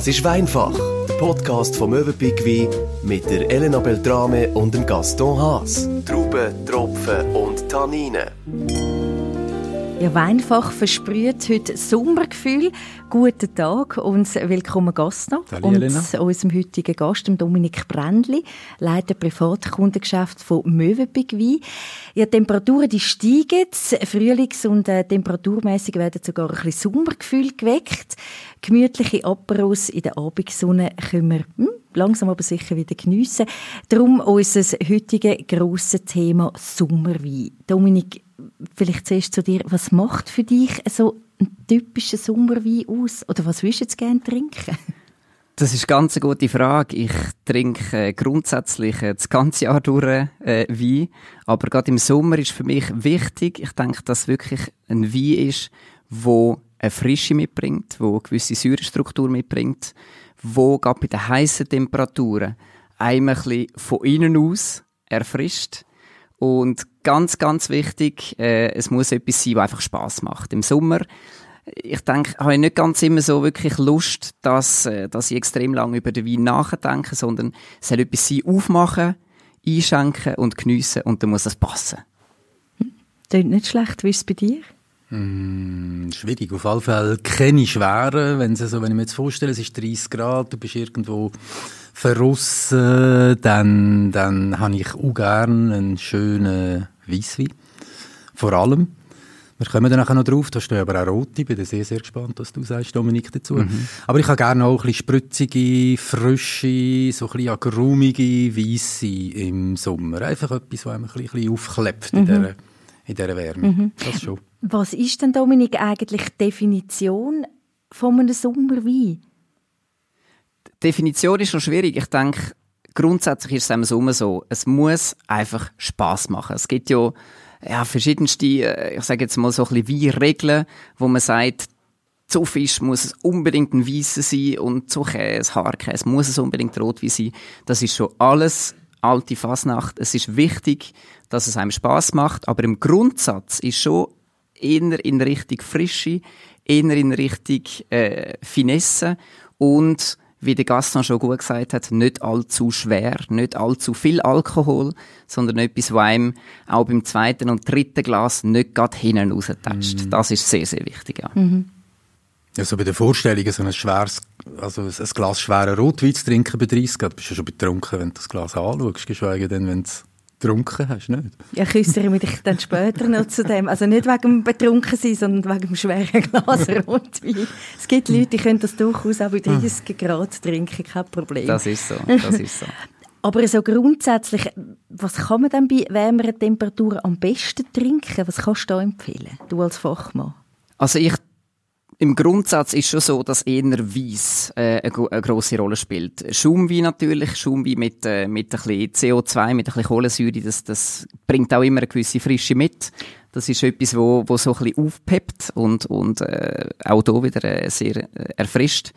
Das ist Weinfach, der Podcast vom Möwenpick Wein mit der Elena Beltrame und dem Gaston Haas. Trauben, Tropfen und Tanninen. Ihr Weinfach versprüht heute Sommergefühl. Guten Tag und willkommen Gaston. Hallo, und unserem heutigen Gast, dem Dominik Brändli, Leiter Privatkundengeschäft von Möwenpick Wein. Ja, die Temperaturen die steigen, frühlings- und äh, temperaturmäßig werden sogar ein bisschen Sommergefühl geweckt. Gemütliche Aperos in der Abendsonne können wir hm, langsam aber sicher wieder geniessen. Darum unser heutiges grosses Thema Sommerwein. Dominik, vielleicht zuerst zu dir, was macht für dich so ein typischer Sommerwein aus? Oder was würdest du gerne trinken? Das ist ganz eine gute Frage. Ich trinke äh, grundsätzlich äh, das ganze Jahr durch äh, Wein. Aber gerade im Sommer ist für mich wichtig, ich denke, dass wirklich ein Wein ist, wo eine Frische mitbringt, wo eine gewisse Säurestruktur mitbringt, wo gerade bei den heißen Temperaturen einmal ein bisschen von innen aus erfrischt. Und ganz, ganz wichtig, äh, es muss etwas sein, was einfach Spaß macht. Im Sommer, ich denke, habe ich nicht ganz immer so wirklich Lust, dass, äh, dass ich extrem lange über den Wein nachdenke, sondern es soll etwas sein, aufmachen, einschenken und geniessen und dann muss das passen. Klingt nicht schlecht, wie ist es bei dir? Mm, schwierig. Auf alle Fälle keine schweren. Wenn, so, wenn ich mir jetzt vorstelle, es ist 30 Grad, du bist irgendwo verrissen, dann, dann habe ich auch gerne einen schönen Weisswein. Vor allem. Wir kommen dann noch drauf, da stehen aber auch rote, bin sehr, sehr gespannt, was du sagst, Dominik, dazu. Mhm. Aber ich habe gerne auch ein bisschen spritzige, frische, so ein bisschen agrumige Weisse im Sommer. Einfach etwas, was einem ein bisschen aufklebt mhm. in dieser, in dieser Wärme. Mhm. Das schon. Was ist denn, Dominik, eigentlich die Definition von einem Sommerwein? Definition ist schon schwierig. Ich denke, grundsätzlich ist es im Sommer so, es muss einfach Spaß machen. Es gibt ja, ja verschiedenste, äh, ich sage jetzt mal so ein bisschen Weinregeln, wo man sagt, zu Fisch muss es unbedingt ein Weißer sein und zu Käse, Haarkäse muss es unbedingt Rotwein sein. Das ist schon alles alte Fasnacht. Es ist wichtig, dass es einem Spaß macht, aber im Grundsatz ist schon eher in Richtung Frische, eher in Richtung äh, Finesse und wie der Gaston schon gut gesagt hat, nicht allzu schwer, nicht allzu viel Alkohol, sondern etwas, was einem auch beim zweiten und dritten Glas nicht gerade hinten raustatscht. Mhm. Das ist sehr, sehr wichtig. Ja. Mhm. Also bei der Vorstellung, so ein schweres, also ein Glas schwerer Rotwein zu trinken bei 30 Grad, bist du schon betrunken, wenn du das Glas anschaust, geschweige denn, wenn es getrunken hast, nicht? Ja, ich äußere mich dann später noch zu dem. Also nicht wegen dem betrunken sein, sondern wegen dem schweren Glas Rotwein. Es gibt Leute, die können das durchaus auch bei 30 Grad trinken, kein Problem. Das ist so, das ist so. Aber so grundsätzlich, was kann man denn bei wärmeren Temperaturen am besten trinken? Was kannst du da empfehlen, du als Fachmann? Also ich im Grundsatz ist schon so, dass eher Weiss äh, eine, eine grosse Rolle spielt. Schaumwein natürlich, Schaumwein mit, äh, mit ein bisschen CO2, mit ein bisschen Kohlensäure, das, das bringt auch immer eine gewisse Frische mit. Das ist etwas, wo, wo so ein bisschen aufpeppt und, und äh, auch hier wieder äh, sehr äh, erfrischt.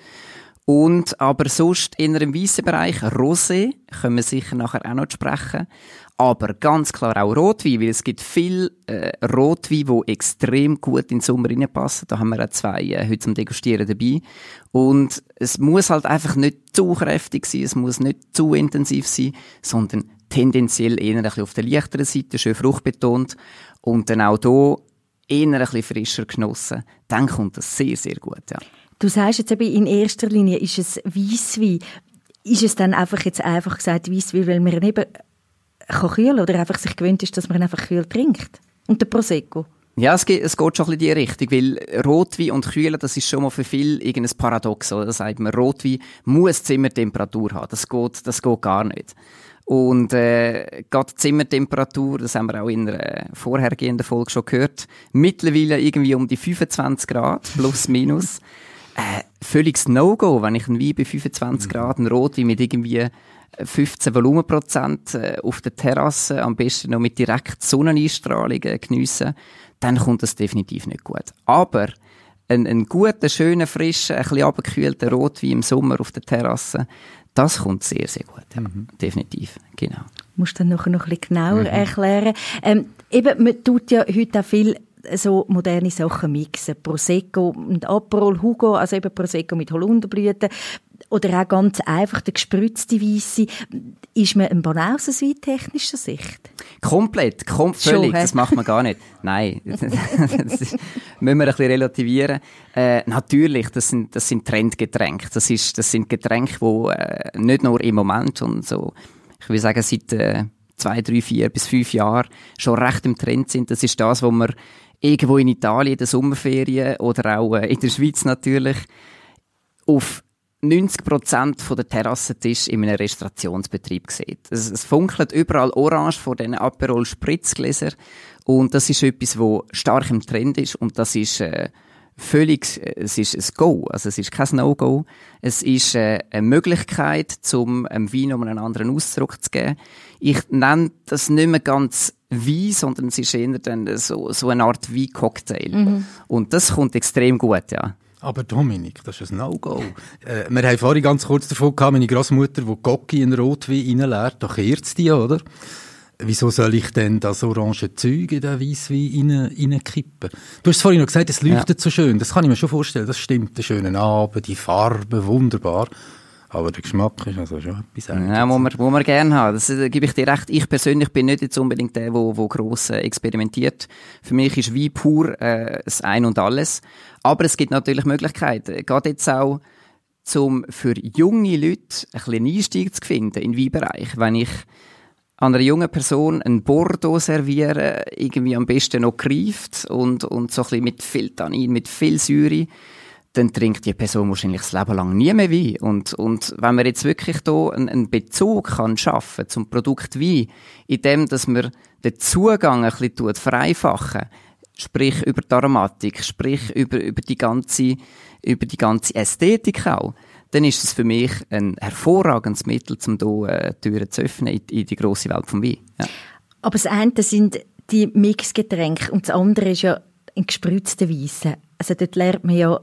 Und aber sonst in einem weißen Bereich, Rosé, können wir sicher nachher auch noch sprechen. Aber ganz klar auch Rotwein, weil es gibt viel äh, Rotwein, die extrem gut in den Sommer reinpassen. Da haben wir auch zwei äh, heute zum Degustieren dabei. Und es muss halt einfach nicht zu kräftig sein, es muss nicht zu intensiv sein, sondern tendenziell eher ein bisschen auf der leichteren Seite, schön fruchtbetont. Und dann auch hier eher ein bisschen frischer genossen. Dann kommt das sehr, sehr gut, ja. Du sagst jetzt eben, in erster Linie ist es Weisswein. Ist es dann einfach jetzt einfach gesagt Weisswein, weil man eben kann kühlen oder einfach sich gewöhnt ist, dass man einfach kühl trinkt? Und der Prosecco? Ja, es geht, es geht schon ein bisschen in die Richtung, weil Rotwein und Kühlen, das ist schon mal für viele irgendein Paradox. Oder? Da sagt man, Rotwein muss Zimmertemperatur haben. Das geht, das geht gar nicht. Und äh, gerade Zimmertemperatur, das haben wir auch in einer vorhergehenden Folge schon gehört, mittlerweile irgendwie um die 25 Grad, plus minus. Äh, völliges No-Go, wenn ich einen Wein bei 25 mhm. Grad, einen Rotwein mit irgendwie 15 Volumenprozent äh, auf der Terrasse, am besten noch mit direkt Sonneneinstrahlung äh, geniessen, dann kommt das definitiv nicht gut. Aber ein, ein guter, schöner, frischer, ein bisschen abgekühlter Rotwein im Sommer auf der Terrasse, das kommt sehr, sehr gut. Ja. Mhm. Definitiv, genau. Musst du dann noch ein bisschen genauer mhm. erklären. Ähm, eben, man tut ja heute auch viel so moderne Sachen mixen. Prosecco und Aperol Hugo, also eben Prosecco mit Holunderblüten. Oder auch ganz einfach der gespritzte Weisse. Ist man ein Banause aus weintechnischer Sicht? Komplett, kom völlig. Schon, das macht man gar nicht. Nein, das ist, müssen wir ein bisschen relativieren. Äh, natürlich, das sind, das sind Trendgetränke. Das, ist, das sind Getränke, die äh, nicht nur im Moment und so, ich will sagen, seit äh, zwei, drei, vier bis fünf Jahren schon recht im Trend sind. Das ist das, was man irgendwo in Italien in der Sommerferien oder auch äh, in der Schweiz natürlich auf 90 Prozent der Terrassentisch in einem Restaurationsbetrieb sieht. Es, es funkelt überall orange vor diesen Aperol Spritzgläser und das ist etwas, wo stark im Trend ist und das ist äh, völlig, es ist ein Go, also es ist kein No-Go. Es ist äh, eine Möglichkeit, zum einem Wein um einen anderen Ausdruck zu geben. Ich nenne das nicht mehr ganz Wein, sondern es ist eher dann so, so eine Art Wein-Cocktail. Mhm. Und das kommt extrem gut, ja. Aber Dominik, das ist ein No-Go. Äh, wir haben vorhin ganz kurz davon gehabt, meine Großmutter, die Gocki in Rotwein reinleert, da kehrt die, oder? wieso soll ich denn das orange Zeug in den Weisswein rein, reinkippen? Du hast vorhin noch gesagt, es leuchtet ja. so schön. Das kann ich mir schon vorstellen. Das stimmt. Der schöne Abend, die Farbe, wunderbar. Aber der Geschmack ist also schon etwas anderes. Ja, muss man, muss man gerne haben. Das äh, gebe ich dir recht. Ich persönlich bin nicht jetzt unbedingt der, der, gross äh, experimentiert. Für mich ist Wein pur äh, das Ein und Alles. Aber es gibt natürlich Möglichkeiten. Gerade jetzt auch, um für junge Leute ein bisschen Einstieg zu finden in Weinbereich. Wenn ich einer jungen Person ein Bordeaux servieren, irgendwie am besten noch greift und, und so ein bisschen mit viel Tannin, mit viel Säure, dann trinkt die Person wahrscheinlich das Leben lang nie mehr Wein. Und, und wenn man jetzt wirklich da einen, Bezug kann schaffen zum Produkt Wein, indem, dass man den Zugang ein bisschen vereinfachen, sprich über die Aromatik, sprich über, über die ganze, über die ganze Ästhetik auch, dann ist es für mich ein hervorragendes Mittel, um hier äh, Türen zu öffnen in, in die grosse Welt des Wein. Ja. Aber das eine sind die Mixgetränke und das andere ist ja ein gespritzter Weisse. Also dort lernt man ja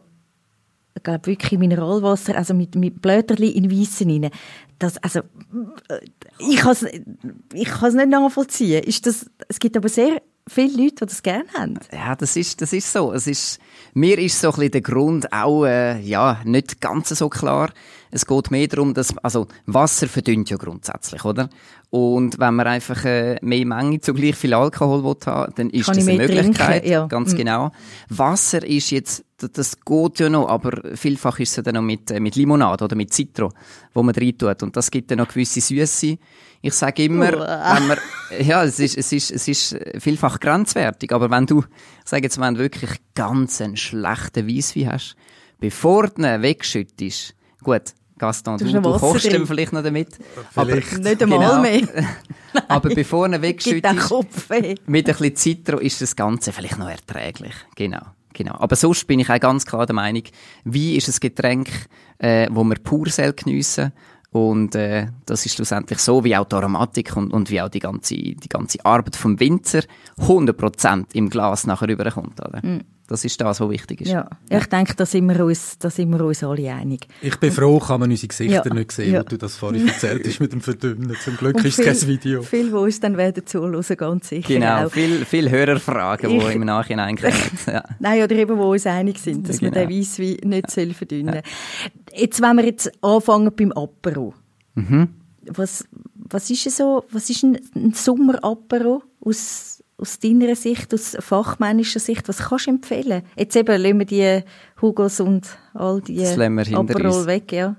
ich glaube wirklich Mineralwasser, also mit, mit Blätterli in Weissen rein. Das, also, äh, ich kann es ich nicht nachvollziehen. Ist das, es gibt aber sehr viele Leute, die das gerne haben. Ja, das ist, das ist so. Es ist, mir ist so ein bisschen der Grund auch äh, ja, nicht ganz so klar. Es geht mehr darum, dass also Wasser verdünnt ja grundsätzlich, oder? Und wenn man einfach äh, mehr Menge zu gleich viel Alkohol will haben, dann ist Kann das eine Möglichkeit. Ja. Ganz mhm. genau. Wasser ist jetzt, das geht ja noch, aber vielfach ist es dann noch mit, äh, mit Limonade oder mit Citro, wo man rein tut. Und das gibt dann noch gewisse Süße. Ich sage immer, wenn man, ja, es ist, es ist, es ist vielfach grenzwertig, aber wenn du, ich sage jetzt, wenn du wirklich ganz einen schlechten Weisswein hast, bevor du ihn wegschüttest, gut, Gaston, du, du, du kochst ihn vielleicht noch damit. Vielleicht. Aber nicht einmal genau. mehr. aber bevor er wegschüttest, mit ein bisschen Zitro ist das Ganze vielleicht noch erträglich. Genau. Genau. Aber sonst bin ich auch ganz klar der Meinung, Wein ist ein Getränk, äh, wo man pur geniessen und äh, das ist schlussendlich so, wie auch die Aromatik und, und wie auch die ganze, die ganze Arbeit vom Winzer 100% im Glas nachher rüberkommt. Oder? Mm. Das ist das, was wichtig ist. Ja, ja. ich denke, da sind, wir uns, da sind wir uns alle einig. Ich bin froh, kann man unsere Gesichter ja. nicht sehen, ja. wo du das vorhin erzählt hast mit dem Verdünnen. Zum Glück und ist es kein Video. Viele, die uns dann werden zuhören, ganz sicher Genau, viele viel Hörerfragen, die im Nachhinein kommen. Ja. Nein, oder eben, wo uns einig sind, dass genau. man den Weisswein nicht soll verdünnen soll. Jetzt, wenn wir jetzt anfangen beim Apero. Mhm. Was, was ist so, was ist ein, ein Sommer-Apero aus aus deiner Sicht, aus fachmännischer Sicht, was kannst du empfehlen? Jetzt eben, lassen wir die Hugos und all die Aperol weg, ja.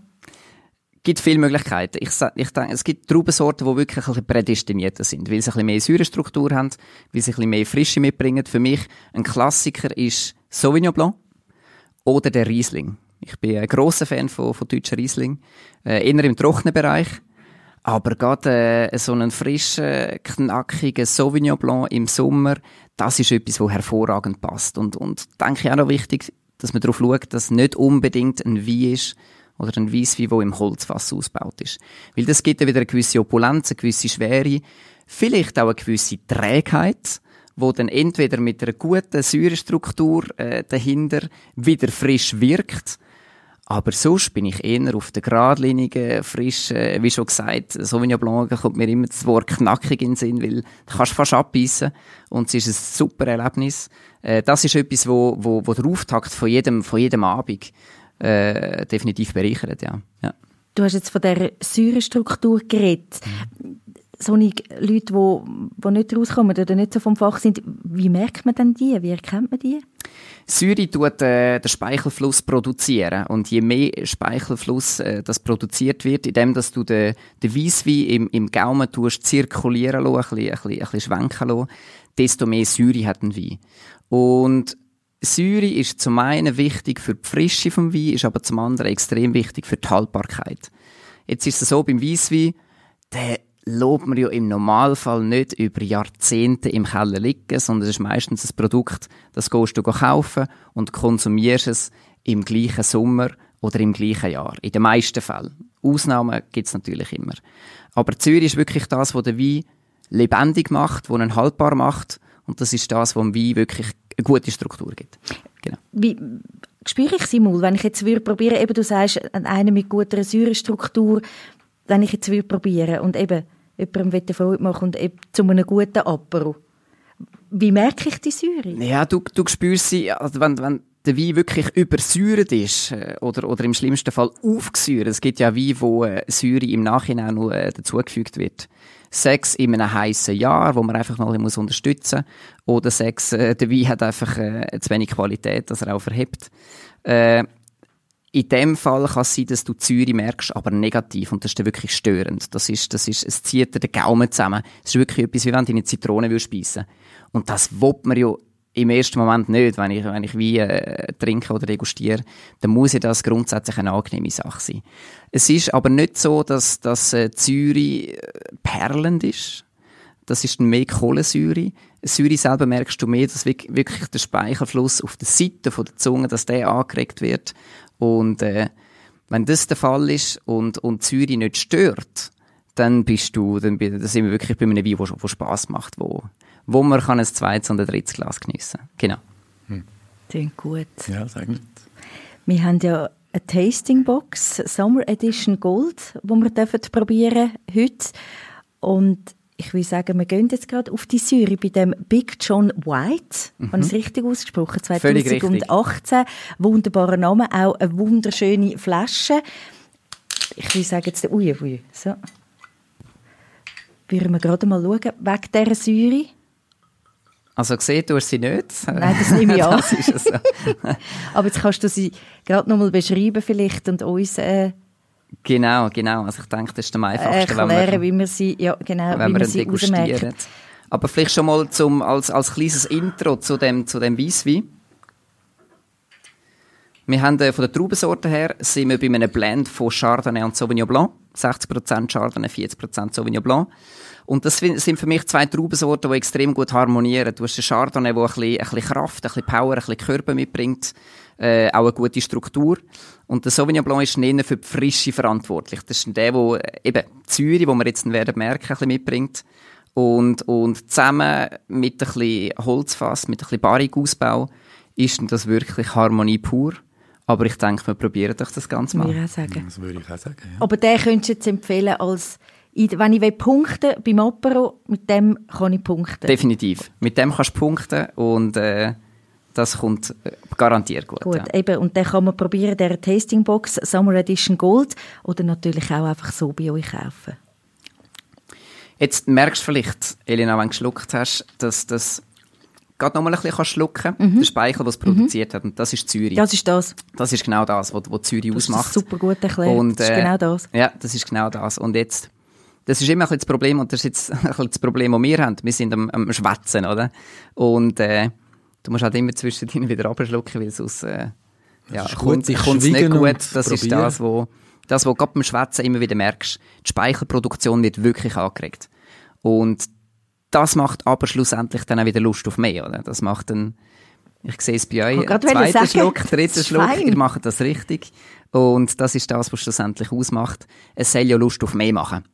Es gibt viele Möglichkeiten. Ich, ich denke, es gibt Traubensorten, die wirklich ein bisschen prädestinierter sind, weil sie ein bisschen mehr Säurestruktur haben, weil sie ein bisschen mehr Frische mitbringen. Für mich ein Klassiker ist Sauvignon Blanc oder der Riesling. Ich bin ein grosser Fan von, von deutschen Riesling. Äh, eher im trockenen Bereich. Aber gerade äh, so einen frischen, knackigen Sauvignon Blanc im Sommer, das ist etwas, wo hervorragend passt. Und, und denke ich auch noch wichtig, dass man darauf schaut, dass nicht unbedingt ein Wein ist oder ein Weisswein, der im Holzfass ausgebaut ist. Weil das gibt ja wieder eine gewisse Opulenz, eine gewisse Schwere, vielleicht auch eine gewisse Trägheit, wo dann entweder mit einer guten Säurestruktur äh, dahinter wieder frisch wirkt, aber sonst bin ich eher auf der geradlinigen, frischen, wie schon gesagt, Sauvignon Blanc kommt mir immer das Wort knackig in den Sinn, weil du kannst fast abbeissen und es ist ein super Erlebnis. Äh, das ist etwas, wo, wo, wo der Auftakt von jedem, von jedem Abend äh, definitiv bereichert, ja. ja. Du hast jetzt von der Säurestruktur geredet. So Leute, die, die nicht rauskommen oder nicht so vom Fach sind, wie merkt man denn die? Wie erkennt man die? Säure tut äh, den Speichelfluss produzieren und je mehr Speichelfluss äh, das produziert wird, indem dass du den, den Weisswein im, im Gaumen tust, zirkulieren lässt, ein bisschen, ein bisschen, ein bisschen schwenken lässt, desto mehr Säure hat ein Wein. Und Säure ist zum einen wichtig für die Frische vom Wein, ist aber zum anderen extrem wichtig für die Haltbarkeit. Jetzt ist es so beim Weisswein, der lobt man ja im Normalfall nicht über Jahrzehnte im Keller liegen, sondern es ist meistens ein Produkt, das gehst du kaufen und konsumierst es im gleichen Sommer oder im gleichen Jahr. In den meisten Fällen. Ausnahmen gibt es natürlich immer. Aber Zürich ist wirklich das, was den Wein lebendig macht, was ihn haltbar macht. Und das ist das, was dem Wein wirklich eine gute Struktur gibt. Genau. Wie spüre ich sie mal, wenn ich jetzt würde eben du sagst, einen mit guter Säurestruktur, wenn ich jetzt würde probieren und eben jemandem eine Freude machen und eben zu einem guten Apero. Wie merke ich die Säure? Ja, du, du spürst sie, also wenn, wenn der Wein wirklich übersäuert ist äh, oder, oder im schlimmsten Fall aufgesäuert. Es gibt ja Wein, wo äh, Säure im Nachhinein noch äh, dazugefügt wird. Sex in einem heißen Jahr, wo man einfach ein bisschen unterstützen muss. Oder Sex, äh, der Wein hat einfach äh, zu wenig Qualität, dass er auch verhebt. Äh, in dem Fall kann es sein, dass du Zürich merkst, aber negativ. Und das ist dann wirklich störend. Das ist, das ist, es zieht dir den Gaumen zusammen. Es ist wirklich etwas, wie wenn du eine Zitrone speisen Und das will man ja im ersten Moment nicht, wenn ich, wenn ich Wein äh, trinke oder degustiere, dann muss ja das grundsätzlich eine angenehme Sache sein. Es ist aber nicht so, dass, dass äh, Zürich äh, perlend ist. Das ist mehr Kohlensäure. Säure selber merkst du mehr, dass wirklich der Speichelfluss auf der Seite der Zunge, dass der angeregt wird. Und äh, wenn das der Fall ist und, und Zürich nicht stört, dann bist du, dann, dann sind wir wirklich bei einem Wein, der Spass macht, wo, wo man kann ein zweites und ein drittes Glas geniessen kann. Genau. Hm. Klingt gut. Ja, sehr gut. Wir haben ja eine Tastingbox Summer Edition Gold, die wir dürfen probieren heute. Und ich will sagen, wir gehen jetzt gerade auf die Säure bei dem Big John White. Mhm. Habe ich es richtig ausgesprochen? 2018. Wunderbarer Name, auch eine wunderschöne Flasche. Ich will sagen jetzt, ui, ui, so. Würden wir gerade mal schauen, wegen dieser Säure. Also gesehen du hast sie nicht? Nein, das nehme ich an. so. Aber jetzt kannst du sie gerade noch mal beschreiben vielleicht und uns... Äh, genau, genau. Also ich denke, das ist am einfachsten, erklären, wenn wir, wie wir sie, ja, genau, wenn wie wir sie degustieren. Aber vielleicht schon mal zum, als, als kleines Intro zu dem, zu dem Weisswein. Wir haben äh, von der Traubensorte her sind wir bei einem Blend von Chardonnay und Sauvignon Blanc. 60% Chardonnay, 40% Sauvignon Blanc. Und das sind für mich zwei Traubensorten, die extrem gut harmonieren. Du hast den Chardonnay, der ein bisschen, ein bisschen Kraft, ein bisschen Power, ein bisschen Körper mitbringt, äh, auch eine gute Struktur. Und der Sauvignon Blanc ist eher für die Frische verantwortlich. Das ist der, der eben Zürich, wo wir jetzt werden merken, ein bisschen mitbringt. Und, und zusammen mit ein bisschen Holzfass, mit ein bisschen Barrikausbau, ist das wirklich Harmonie pur. Aber ich denke, wir probieren doch das Ganze mal. Ich auch sagen. Das würde ich auch sagen, ja. Aber den könntest du jetzt empfehlen als wenn ich punkten beim Apero, mit dem kann ich punkten. Definitiv. Mit dem kannst du punkten und äh, das kommt äh, garantiert gut. Gut, ja. eben. Und dann kann man probieren, der Tastingbox Summer Edition Gold oder natürlich auch einfach so bei euch kaufen. Jetzt merkst du vielleicht, Elena, wenn du geschluckt hast, dass das gerade noch mal ein bisschen schlucken mhm. der Speichel, was produziert mhm. hat. Und das ist Zürich. Das ist das. Das ist genau das, was, was Zürich das ausmacht. Das ist super gut erklärt. Und, äh, das ist genau das. Ja, das ist genau das. Und jetzt das ist immer ein bisschen das Problem, und das ist jetzt ein bisschen das Problem, das wir haben. Wir sind am, am Schwätzen, oder? Und äh, du musst halt immer zwischendrin wieder abschlucken, weil sonst äh, ja, kommt es nicht gut. Das probieren. ist das, wo das, was gerade beim Schwätzen immer wieder merkst. Die Speichelproduktion wird wirklich angeregt. Und das macht aber schlussendlich dann auch wieder Lust auf mehr, oder? Das macht dann, ich sehe es bei euch, zweiter Schluck, dritter Schluck, fein. ihr macht das richtig. Und das ist das, was schlussendlich ausmacht. Es soll ja Lust auf mehr machen.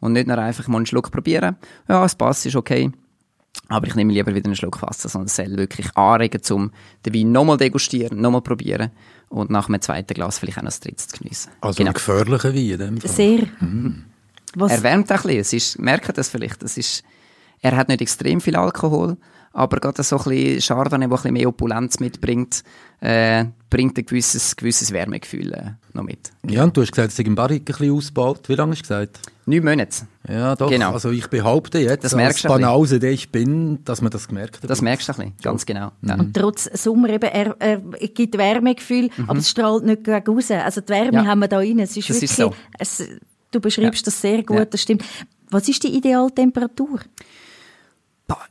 Und nicht nur einfach mal einen Schluck probieren. Ja, es passt, ist okay. Aber ich nehme lieber wieder einen Schluck fassen, sondern es soll wirklich anregen, um den Wein nochmal degustieren, nochmal probieren und nach einem zweiten Glas vielleicht auch noch das dritte zu geniessen. Also genau. ein gefährlicher Wein in dem Fall. Sehr. Mhm. Erwärmt ein bisschen. Es ist, merkt das vielleicht, es ist Er hat nicht extrem viel Alkohol, aber gerade so ein bisschen Chardonnay, der ein bisschen mehr Opulenz mitbringt, äh, bringt ein gewisses, gewisses Wärmegefühl äh, noch mit. Ja, und du hast gesagt, es ist im Barrik ein bisschen ausgebaut. Wie lange hast du gesagt? Neun Monate. Ja, doch. Genau. Also ich behaupte jetzt, Das als Banause, der ich bin, dass man das gemerkt hat. Das merkst du ein bisschen, ganz genau. Ja. Und trotz Sommer eben, er, er gibt Wärmegefühl, aber es strahlt nicht gegen raus. Also die Wärme Mhm. Ja. haben wir da rein. Es ist Das wirklich, ist so. es, du beschreibst Ja. das sehr gut, Ja. das stimmt. Was ist die Idealtemperatur? Boah,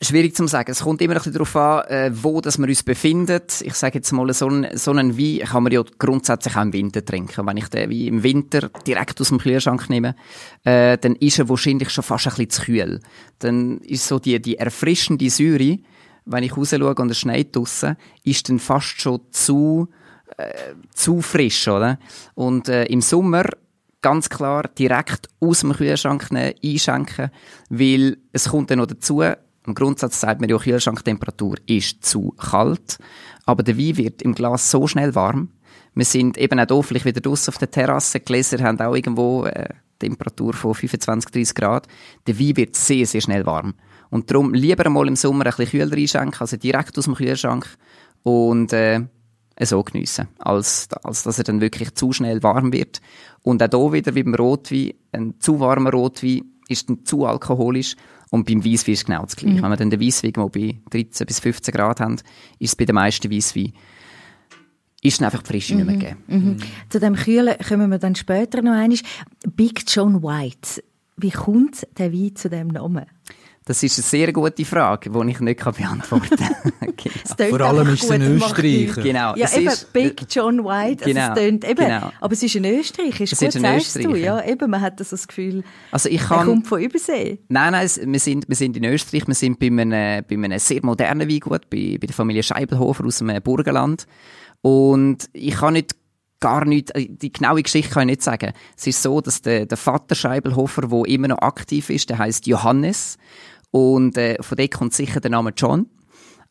Schwierig zu sagen. Es kommt immer bisschen darauf an, äh, wo dass wir uns befinden. Ich sage jetzt mal, so einen, so einen Wein kann man ja grundsätzlich auch im Winter trinken. Wenn ich den Wein im Winter direkt aus dem Kühlschrank nehme, äh, dann ist er wahrscheinlich schon fast ein bisschen zu kühl. Dann ist so die, die erfrischende Säure, wenn ich raus schaue und es schneit draussen, ist dann fast schon zu, äh, zu frisch, oder? Und äh, im Sommer ganz klar direkt aus dem Kühlschrank nehmen, einschenken, weil es kommt dann noch dazu, im Grundsatz sagt man ja, Kühlschranktemperatur ist zu kalt, aber der Wein wird im Glas so schnell warm. Wir sind eben auch hier vielleicht wieder draussen auf der Terrasse, die Gläser haben auch irgendwo äh, Temperatur von 25, 30 Grad. Der Wein wird sehr, sehr schnell warm. Und darum lieber einmal im Sommer ein bisschen kühler einschenken, also direkt aus dem Kühlschrank und äh, so geniessen, als, als dass er dann wirklich zu schnell warm wird. Und auch hier wieder wie beim Rotwein, ein zu warmer Rotwein ist dann zu alkoholisch und beim Weisswein ist es genau das Gleiche. Wenn wir dann den Weisswein mal bei 13 bis 15 Grad haben, ist es bei den meisten Weisswein ist dann einfach die Frische nicht mehr gegeben. Mhm. Zu dem Kühlen kommen wir dann später noch einmal. Big John White. Wie kommt der Wein zu dem Namen? Das ist eine sehr gute Frage, die ich nicht kann beantworten kann. genau. Vor allem ist es ein Österreicher. Genau, Ja, es eben, ist- Big John White. Genau, Also es tönt, eben, genau. Aber es ist ein Österreicher. Ist Es gut, ist ein sagst du. Österreicher. Ja, eben, man hat das, das Gefühl, Also ich er kann... kommt von Übersee. Nein, nein, es- wir sind, wir sind in Österreich, wir sind bei einem, bei einem sehr modernen Weingut, bei, bei der Familie Scheibelhofer aus dem Burgenland. Und ich kann nicht gar nicht, äh, die genaue Geschichte kann ich nicht sagen. Es ist so, dass der, der Vater Scheibelhofer, der immer noch aktiv ist, der heißt Johannes. Und äh, von dem kommt sicher der Name John.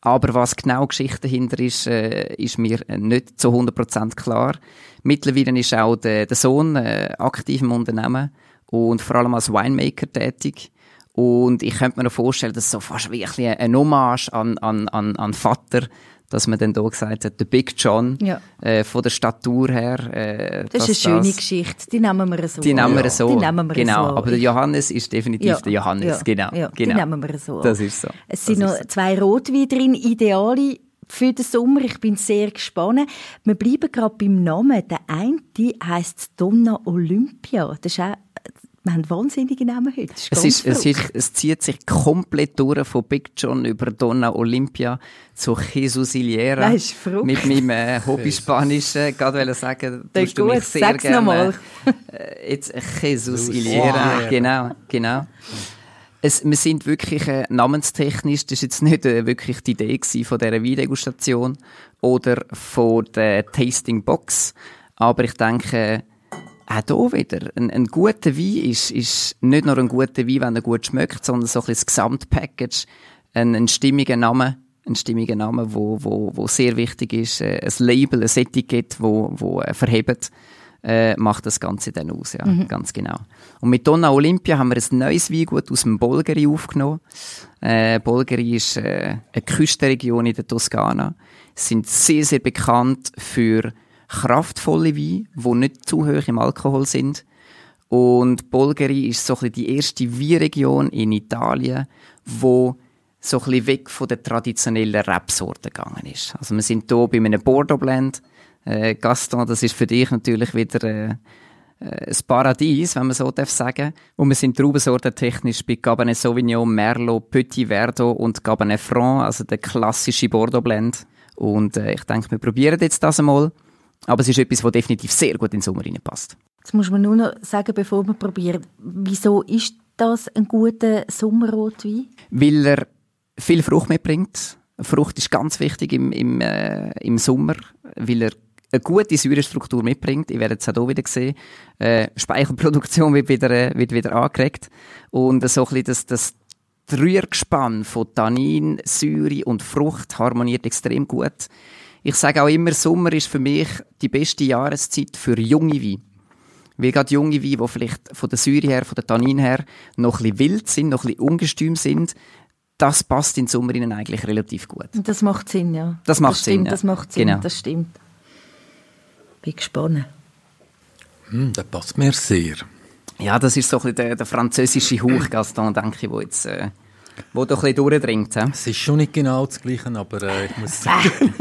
Aber was genau Geschichte dahinter ist, äh, ist mir äh, nicht zu 100% klar. Mittlerweile ist auch der, der Sohn äh, aktiv im Unternehmen und vor allem als Winemaker tätig. Und ich könnte mir noch vorstellen, dass so fast wie ein Hommage an, an, an, an Vater, dass man dann da gesagt hat, der Big John, Ja. äh, von der Statur her. Äh, Das ist eine schöne das- Geschichte. Die nehmen wir so. Die nehmen wir so. Die nehmen wir genau. so. Aber der Johannes ist definitiv Ja, der Johannes. genau. ja, die genau. nehmen wir so. Das ist so. Es sind noch so. zwei Rotweine drin, Ideale für den Sommer. Ich bin sehr gespannt. Wir bleiben gerade beim Namen. Der eine heisst Donna Olympia. Das ist auch, wir haben wahnsinnige Namen heute. Ist Es, ist, es, ist, es zieht sich komplett durch, von Big John über Donna Olympia zu Jesus Iliera. Das ist verrückt. Mit meinem äh, Hobby-Spanisch, äh, gerade wollte sagen, Das tust du mich gut, sehr sag's gerne. nochmal. Äh, jetzt Jesus Iliera, Iliera. genau, genau. Es, wir sind wirklich äh, namenstechnisch, das ist jetzt nicht äh, wirklich die Idee gewesen von dieser Weindegustation oder von der Tasting Box, aber ich denke, auch hier wieder, ein, ein guter Wein ist, ist nicht nur ein guter Wein, wenn er gut schmeckt, sondern so ein bisschen das Gesamtpackage, ein, ein stimmiger Name, ein stimmiger Name, wo, wo, wo sehr wichtig ist, äh, ein Label, ein Etikett, wo, wo äh, verhebt, äh, macht das Ganze dann aus, ja, ganz genau. Und mit Donna Olympia haben wir ein neues Weingut aus dem Bolgeri aufgenommen. Äh, Bolgeri ist äh, eine Küstenregion in der Toskana. Sie sind sehr, sehr bekannt für kraftvolle Weine, die nicht zu hoch im Alkohol sind. Und Bolgeri ist so ein bisschen die erste Weinregion in Italien, wo so ein bisschen weg von der traditionellen Rebsorten gegangen ist. Also wir sind hier bei einem Bordeaux Blend. Äh, Gaston, das ist für dich natürlich wieder äh, äh, ein Paradies, wenn man so darf sagen. Und wir sind Traubensorten technisch bei Cabernet Sauvignon, Merlot, Petit Verdot und Cabernet Franc, also der klassische Bordeaux Blend. Und äh, ich denke, wir probieren jetzt das einmal. Aber es ist etwas, was definitiv sehr gut in den Sommer reinpasst. Jetzt muss man nur noch sagen, bevor wir probieren, wieso ist das ein guter Sommerrotwein? Weil er viel Frucht mitbringt. Frucht ist ganz wichtig im, im, äh, im Sommer, weil er eine gute Säurestruktur mitbringt. Ich werde es auch hier wieder sehen. Äh, Speichelproduktion wird wieder, äh, wird wieder angeregt. Und so ein bisschen das, das Rührgespann von Tannin, Säure und Frucht harmoniert extrem gut. Ich sage auch immer, Sommer ist für mich die beste Jahreszeit für junge Weine. Weil gerade junge Weine, die vielleicht von der Säure her, von der Tannin her noch ein bisschen wild sind, noch ein bisschen ungestüm sind, das passt in den Sommer eigentlich relativ gut. Das macht Sinn, ja. Das macht das Sinn, stimmt, ja. Das macht Sinn, Genau. das stimmt. Bin gespannt. Hm, das passt mir sehr. Ja, das ist so ein bisschen der, der französische Hauch, Gaston, denke ich, wo jetzt, äh, wo doch ein bisschen durchdringt. Es ist schon nicht genau das Gleiche, aber äh, ich muss sagen,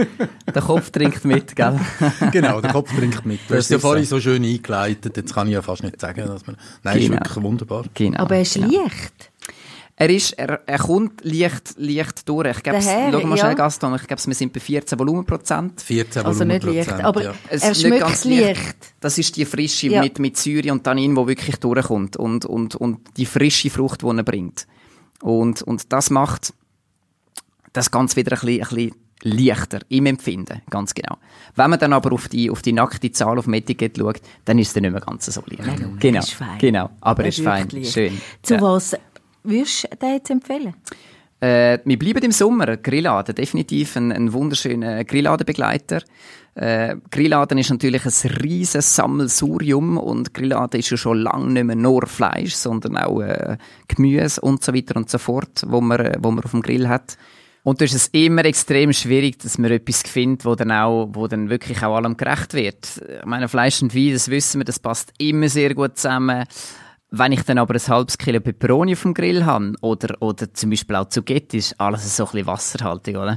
Der Kopf trinkt mit, gell? genau, der Kopf trinkt mit. Du Das hast ja ist vorhin so. schön eingeleitet, jetzt kann ich ja fast nicht sagen, dass man... Nein, ist Genau. wirklich wunderbar. Genau, Aber er ist genau. leicht. Er, ist, er, er kommt leicht, leicht durch. Ich glaube, schau mal ja. schnell, Gaston, ich glaube, wir sind bei 14 Volumenprozent. 14 Also nicht leicht, Volumenprozent, aber ja. Es er ist nicht schmeckt ganz leicht. Das ist die Frische Ja. mit, mit Säure und Tannin, die wirklich durchkommt. Und, und, und die frische Frucht, die er bringt. Und, und das macht das Ganze wieder ein bisschen, ein bisschen leichter im Empfinden, ganz genau. Wenn man dann aber auf die, auf die nackte Zahl auf dem Etikett schaut, dann ist es dann nicht mehr ganz so leicht. Nein, genau, ist fein. genau. Aber Er es ist fein, schön. Zu Ja. was würdest du den jetzt empfehlen? Äh, wir bleiben im Sommer. Grilladen, definitiv ein, ein wunderschöner Grilladenbegleiter. Äh, Grilladen ist natürlich ein riesen Sammelsurium und Grilladen ist ja schon lange nicht mehr nur Fleisch, sondern auch äh, Gemüse und so weiter und so fort, wo man, äh, wo man auf dem Grill hat. Und da ist es immer extrem schwierig, dass man etwas findet, wo dann auch, wo dann wirklich auch allem gerecht wird. Ich meine, Fleisch und Wein, das wissen wir, das passt immer sehr gut zusammen. Wenn ich dann aber ein halbes Kilo Peperoni auf dem Grill habe oder, oder zum Beispiel auch Zugetti, ist alles so ein bisschen wasserhaltig, oder?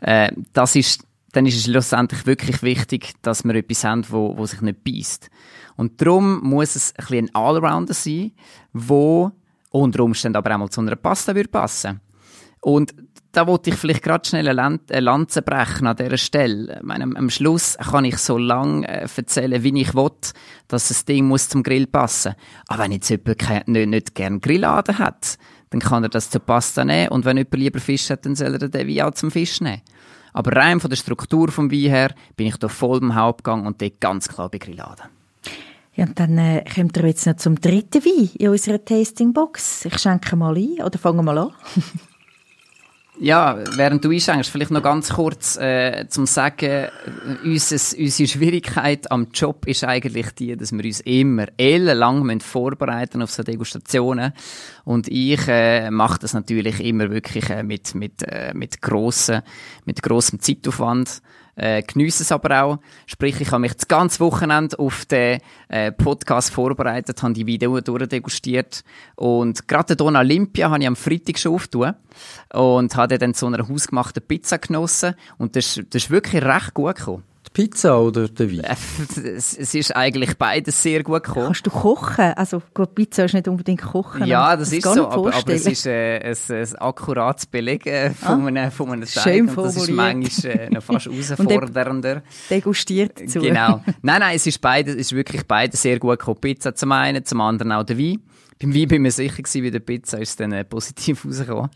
Äh, das ist, dann ist es schlussendlich wirklich wichtig, dass wir etwas haben, wo, wo sich nicht beißt. Und darum muss es ein bisschen ein Allrounder sein, wo unter Umständen aber auch mal zu einer Pasta würde passen. Und da wollte ich vielleicht gerade schnell eine Lan- eine Lanze brechen an dieser Stelle. Meine, am- Schluss kann ich so lange äh, erzählen, wie ich will, dass das Ding muss zum Grill passen. Aber wenn jetzt jemand nicht, nicht gerne Grilladen hat, dann kann er das zur Pasta nehmen. Und wenn jemand lieber Fisch hat, dann soll er den Wein auch zum Fisch nehmen. Aber rein von der Struktur vom Wein her bin ich da voll im Hauptgang und dort ganz klar bei Grilladen. Ja, und dann äh, kommt er jetzt noch zum dritten Wein in unserer Tastingbox. Ich schenke mal ein oder fange mal an. Ja, während du einschenkst, vielleicht noch ganz kurz äh, zum Sagen, äh, unseres, unsere Schwierigkeit am Job ist eigentlich die, dass wir uns immer ellenlang vorbereiten auf so Degustationen. Und ich äh, mache das natürlich immer wirklich äh, mit, mit, äh, mit, grossen, mit grossem Zeitaufwand. Äh, geniesse es aber auch. Sprich, ich habe mich das ganze Wochenende auf den äh, Podcast vorbereitet, habe die Video durchdegustiert und gerade den Don Olympia habe ich am Freitag schon aufgetan und habe dann so eine hausgemachte Pizza genossen und das, das ist wirklich recht gut gekommen. Die Pizza oder der Wein? Äh, Es, es ist eigentlich beides sehr gut gekommen. Kannst du kochen? Also gut, Pizza ist nicht unbedingt kochen. Ja, das ich ist so, aber, aber es ist äh, ein, ein akkurates Belegen von einem, von einem Teig schön und das ist manchmal äh, noch fast herausfordernder. Degustiert dazu. Genau. Nein, nein, es ist beides, es ist wirklich beides sehr gut gekommen. Pizza zum einen, zum anderen auch der Wein. Beim Wein bin ich mir sicher gewesen, bei der Pizza ist es dann äh, positiv rausgekommen.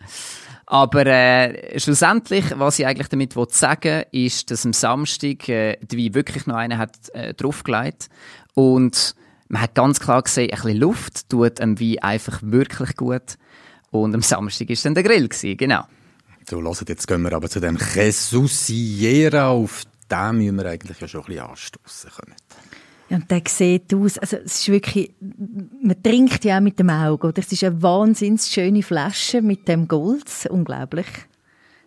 Aber äh, schlussendlich, was ich eigentlich damit sagen ist, dass am Samstag äh, Wein wirklich noch einen hat äh, draufgelegt und man hat ganz klar gesehen, ein bisschen Luft tut am Wein einfach wirklich gut. Und am Samstag ist dann der Grill gewesen, genau. So, hört, jetzt gehen wir aber zu dem Jesusiera. Auf den müssen wir eigentlich ja schon ein bisschen anstoßen können. Ja, und der sieht aus, also es ist wirklich, man trinkt ja auch mit dem Auge, oder? Es ist eine wahnsinnig schöne Flasche mit dem Gold, unglaublich.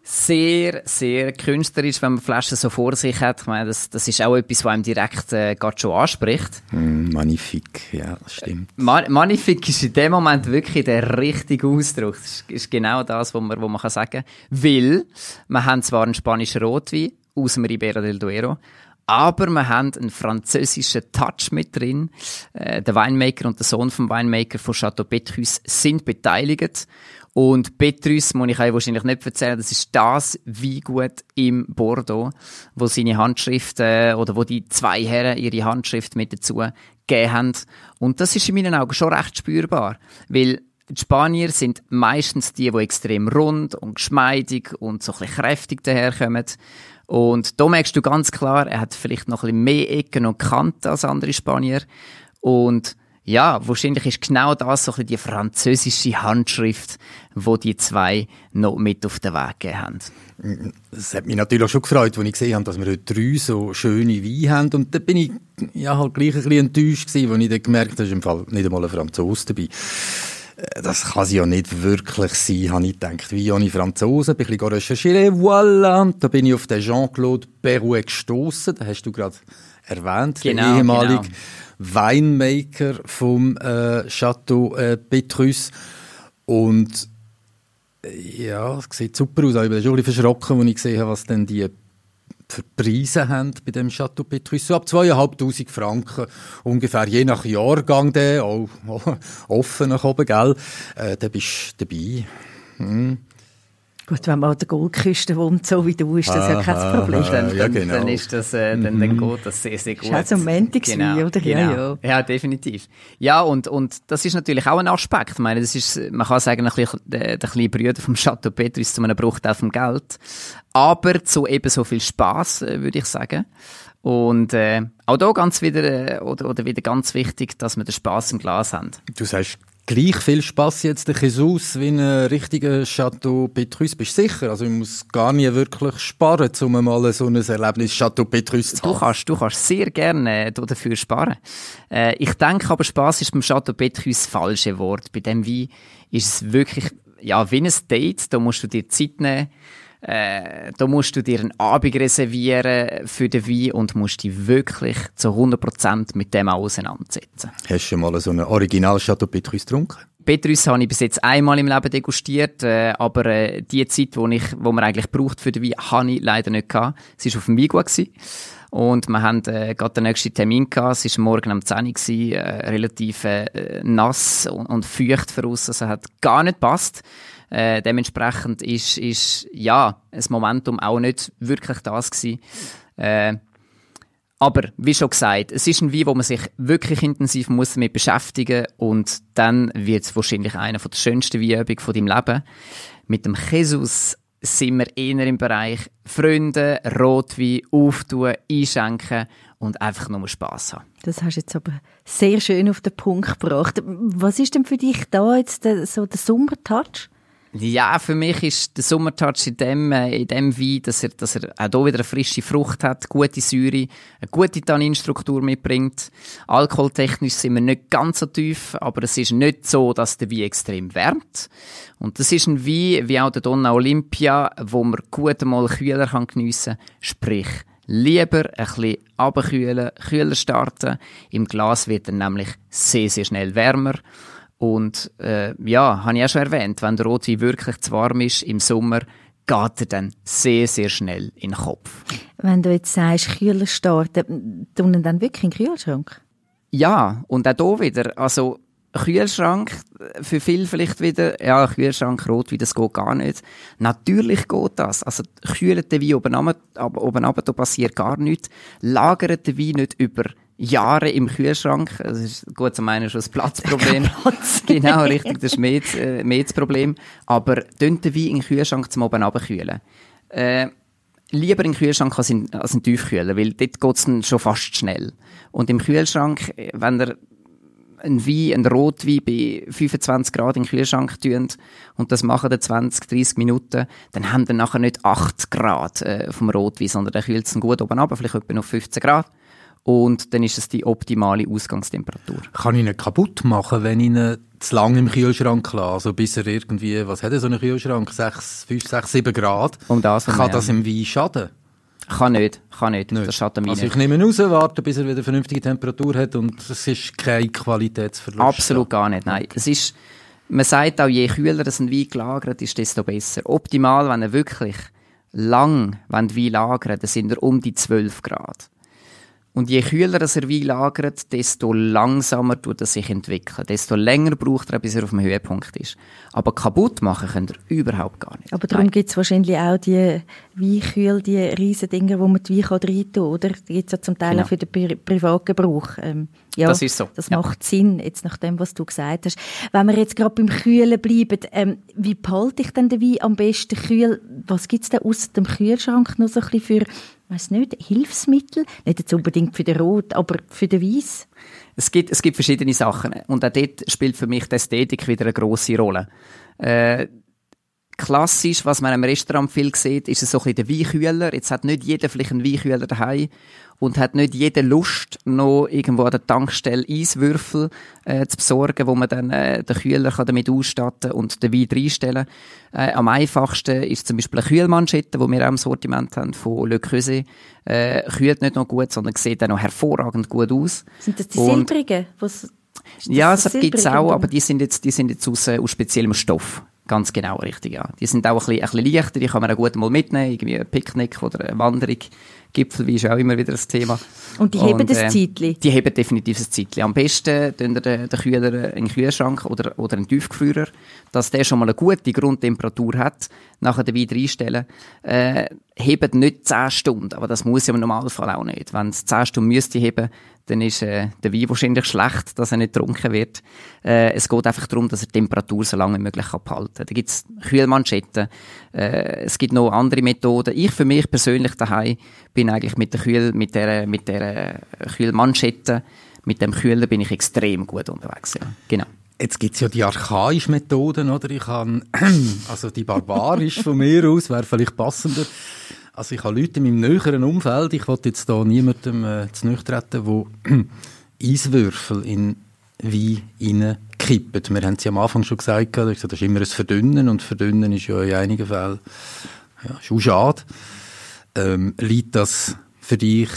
sehr, sehr künstlerisch, wenn man Flaschen so vor sich hat. Ich meine, das, das ist auch etwas, was einem direkt äh, gerade schon anspricht. Mm, magnifique, ja, das stimmt. Ma Magnifique ist in dem Moment wirklich der richtige Ausdruck. Das ist, ist genau das, was man, was man kann sagen kann. Weil, wir haben zwar einen spanischen Rotwein aus dem Ribera del Duero, aber wir haben einen französischen Touch mit drin. Äh, der Winemaker und der Sohn vom Winemaker von Chateau Petrus sind beteiligt. Und Petrus, muss ich euch wahrscheinlich nicht erzählen, das ist das Weingut im Bordeaux, wo seine Handschrift, äh, oder wo die zwei Herren ihre Handschrift mit dazu gegeben haben. Und das ist in meinen Augen schon recht spürbar. Weil die Spanier sind meistens die, die extrem rund und geschmeidig und so ein bisschen kräftig daherkommen. Und da merkst du ganz klar, er hat vielleicht noch ein bisschen mehr Ecken und Kanten als andere Spanier. Und ja, wahrscheinlich ist genau das so ein die französische Handschrift, wo die zwei noch mit auf den Weg gegeben haben. Es hat mich natürlich auch schon gefreut, als ich gesehen habe, dass wir heute drei so schöne Weine haben. Und da bin ich ja, halt gleich ein bisschen enttäuscht als ich dann gemerkt habe, da ist im Fall nicht einmal ein Franzose dabei. Das kann sie ja nicht wirklich sein, habe ich gedacht. Wie ohne Franzosen, bin ich ein recherchieren, voilà, da bin ich auf den Jean-Claude Perrouet gestoßen, da hast du gerade erwähnt, genau, der ehemalige genau. Winemaker vom äh, Chateau äh, Petrus. Und äh, ja, es sieht super aus. Ich bin schon ein bisschen verschrocken, als ich gesehen habe, was denn die für Preise haben bei dem Chateau Petrus. So ab 2'500 Franken ungefähr, je nach Jahrgang, der, auch, offen nach oben, gell? Äh, da bist du dabei. Hm. Gut, wenn man an der Goldküste wohnt, so wie du, ist das ja kein Problem. Dann, ja, genau. dann, ist das, äh, dann, dann mhm. geht das sehr, sehr gut. Das ist auch so genau, oder? Genau. Ja, ja. ja, definitiv. Ja, und, und das ist natürlich auch ein Aspekt. Ich meine, das ist, man kann sagen, ein bisschen, der, der kleine Brüder vom Chateau Petrus zu einem Bruchteil vom Geld. Aber zu eben so viel Spass, äh, würde ich sagen. Und äh, auch da ganz wieder, äh, oder, oder wieder ganz wichtig, dass wir den Spass im Glas haben. Du sagst gleich viel Spaß jetzt der Jesus wie ein richtiger Chateau Petrus. Bist du sicher? Also ich muss gar nicht wirklich sparen, um mal so ein Erlebnis Chateau Petrus zu haben. Du kannst, du kannst sehr gerne dafür sparen. Äh, ich denke aber, Spaß ist beim Chateau Petrus das falsche Wort. Bei dem Wein ist es wirklich, ja, wie ein Date. Da musst du dir Zeit nehmen äh, da musst du dir einen Abend reservieren für den Wein und musst dich wirklich zu 100% mit dem auseinandersetzen. Hast du schon mal so einen Original Chateau Petrus getrunken? Petrus habe ich bis jetzt einmal im Leben degustiert, äh, aber äh, die Zeit, wo, ich, wo man eigentlich braucht für den Wein, habe ich leider nicht gehabt. Es war auf dem Vigua. Und wir haben äh, gerade den nächsten Termin gehabt. Es war morgen um 10 Uhr, äh, relativ äh, nass und, und feucht für uns. Also hat gar nicht gepasst. Äh, dementsprechend ist, ist ja ein Momentum auch nicht wirklich das gewesen. Äh, aber wie schon gesagt, es ist ein Wein, wo man sich wirklich intensiv muss damit beschäftigen und dann wird es wahrscheinlich einer der schönsten Weinübungen von deinem Leben. Mit dem Jesus sind wir eher im Bereich Freunde, Rotwein, auftun, einschenken und einfach nur Spass haben. Das hast du jetzt aber sehr schön auf den Punkt gebracht. Was ist denn für dich da jetzt der, so der Sommertouch? Ja, für mich ist der Sommertouch in dem, äh, in dem Wein, dass er, dass er auch hier wieder eine frische Frucht hat, gute Säure, eine gute Tanninstruktur mitbringt. Alkoholtechnisch sind wir nicht ganz so tief, aber es ist nicht so, dass der Wein extrem wärmt. Und das ist ein Wein, wie auch der Donna Olympia, wo man gut einmal kühler kann geniessen kann. Sprich, lieber ein bisschen abkühlen, kühler starten. Im Glas wird er nämlich sehr, sehr schnell wärmer. Und äh, ja, habe ich auch schon erwähnt, wenn der Rotwein wirklich zu warm ist im Sommer, geht er dann sehr, sehr schnell in den Kopf. Wenn du jetzt sagst, Kühler starten, tun dann wirklich in den Kühlschrank? Ja, und auch hier wieder, also Kühlschrank, für viele vielleicht wieder, ja, Kühlschrank, Rotwein, das geht gar nicht. Natürlich geht das. Also, kühlt den Wein oben runter, oben runter, da passiert gar nichts. Lagert den Wein nicht über Jahre im Kühlschrank. Das ist gut zum einen schon das Platzproblem. Platz. genau, richtig, das ist mehr das, äh, mehr das Problem. Aber dünnt den Wein in den Kühlschrank zum oben runterkühlen. Äh, lieber in den Kühlschrank als in, als in Tiefkühler, weil dort geht es dann schon fast schnell. Und im Kühlschrank, wenn der ein Wein, ein Rotwein bei 25 Grad in den Kühlschrank tun und das machen dann 20, 30 Minuten, dann haben dann nachher nicht 8 Grad äh, vom Rotwein, sondern dann kühlt es gut oben ab, vielleicht etwa noch 15 Grad und dann ist es die optimale Ausgangstemperatur. Kann ich ihn kaputt machen, wenn ich ihn zu lange im Kühlschrank lasse? Also bis er irgendwie, was hat er so einen Kühlschrank? 6, 5, 6, 7 Grad? Um das kann das im Wein schaden? Kann nicht, kann nicht. nicht. Das schadet mir also ich nehme ihn raus, warte, bis er wieder vernünftige Temperatur hat und es ist kein Qualitätsverlust. Absolut gar nicht, nein. Okay. Es ist, man sagt auch, je kühler ein Wein gelagert ist, desto besser. Optimal, wenn er wirklich lang wenn Wein lagern, dann sind er um die 12 Grad. Und je kühler das er Wein lagert, desto langsamer tut er sich entwickeln. Desto länger braucht er, bis er auf dem Höhepunkt ist. Aber kaputt machen könnt ihr überhaupt gar nicht. Aber darum gibt es wahrscheinlich auch die Weinkühl, die riesen Dinger, wo man die Wein rein kann, oder? Die gibt es ja zum Teil genau. auch für den Pri Privatgebrauch. Ähm, ja, das ist so. Das ja. macht Sinn, jetzt nach dem, was du gesagt hast. Wenn wir jetzt gerade beim Kühlen bleiben, ähm, wie behalte ich denn den Wein am besten kühl? Was gibt es da aus dem Kühlschrank noch so ein bisschen für weiß nicht, Hilfsmittel, nicht jetzt unbedingt für den Rot, aber für den Weiß? Es gibt, es gibt verschiedene Sachen und auch dort spielt für mich die Ästhetik wieder eine grosse Rolle. Äh, klassisch, was man im Restaurant viel sieht, ist es so ein bisschen der Weinkühler. Jetzt hat nicht jeder vielleicht einen Weinkühler daheim und hat nicht jede Lust, noch irgendwo an der Tankstelle Eiswürfel äh, zu besorgen, wo man dann äh, den Kühler kann damit ausstatten und den Wein reinstellen äh, Am einfachsten ist zum Beispiel eine Kühlmanschette, die wir auch im Sortiment haben, von Le Creuset. Äh, kühlt nicht nur gut, sondern sieht auch noch hervorragend gut aus. Sind das die silbrigen? Ja, es gibt es auch, aber die sind jetzt, die sind jetzt aus, äh, aus speziellem Stoff. Ganz genau, richtig, ja. Die sind auch ein bisschen, ein bisschen leichter, die kann man auch gut mal mitnehmen, irgendwie ein Picknick oder eine Wanderung. Gipfelwein ist auch immer wieder ein Thema. Und die heben und, äh, das Zeitli? Die heben definitiv das Zeitli. Am besten tun den, den Kühler in den Kühlschrank oder, oder einen Tiefgefrierer, dass der schon mal eine gute Grundtemperatur hat, nachher den Wein reinstellen. Äh, hebt nicht 10 Stunden, aber das muss ja im Normalfall auch nicht. Wenn es 10 Stunden müsste heben, dann ist äh, der Wein wahrscheinlich schlecht, dass er nicht getrunken wird. Äh, es geht einfach darum, dass er die Temperatur so lange wie möglich behalten kann. Da gibt es Kühlmanschetten, äh, es gibt noch andere Methoden. Ich für mich persönlich daheim bin eigentlich mit der Kühl, mit der, mit der Kühlmanschette, mit dem Kühler bin ich extrem gut unterwegs. Ja. Genau. Jetzt gibt's ja die archaischen Methoden, oder? Ich kann, also die barbarisch von mir aus wäre vielleicht passender. Also ich habe Leute in meinem näheren Umfeld, ich wollte jetzt da niemandem äh, zu treten, wo Eiswürfel in Wein kippen. Wir haben es ja am Anfang schon gesagt, das ist immer ein Verdünnen und Verdünnen ist ja in einigen Fällen ja, schon schade. Ähm, liegt das für dich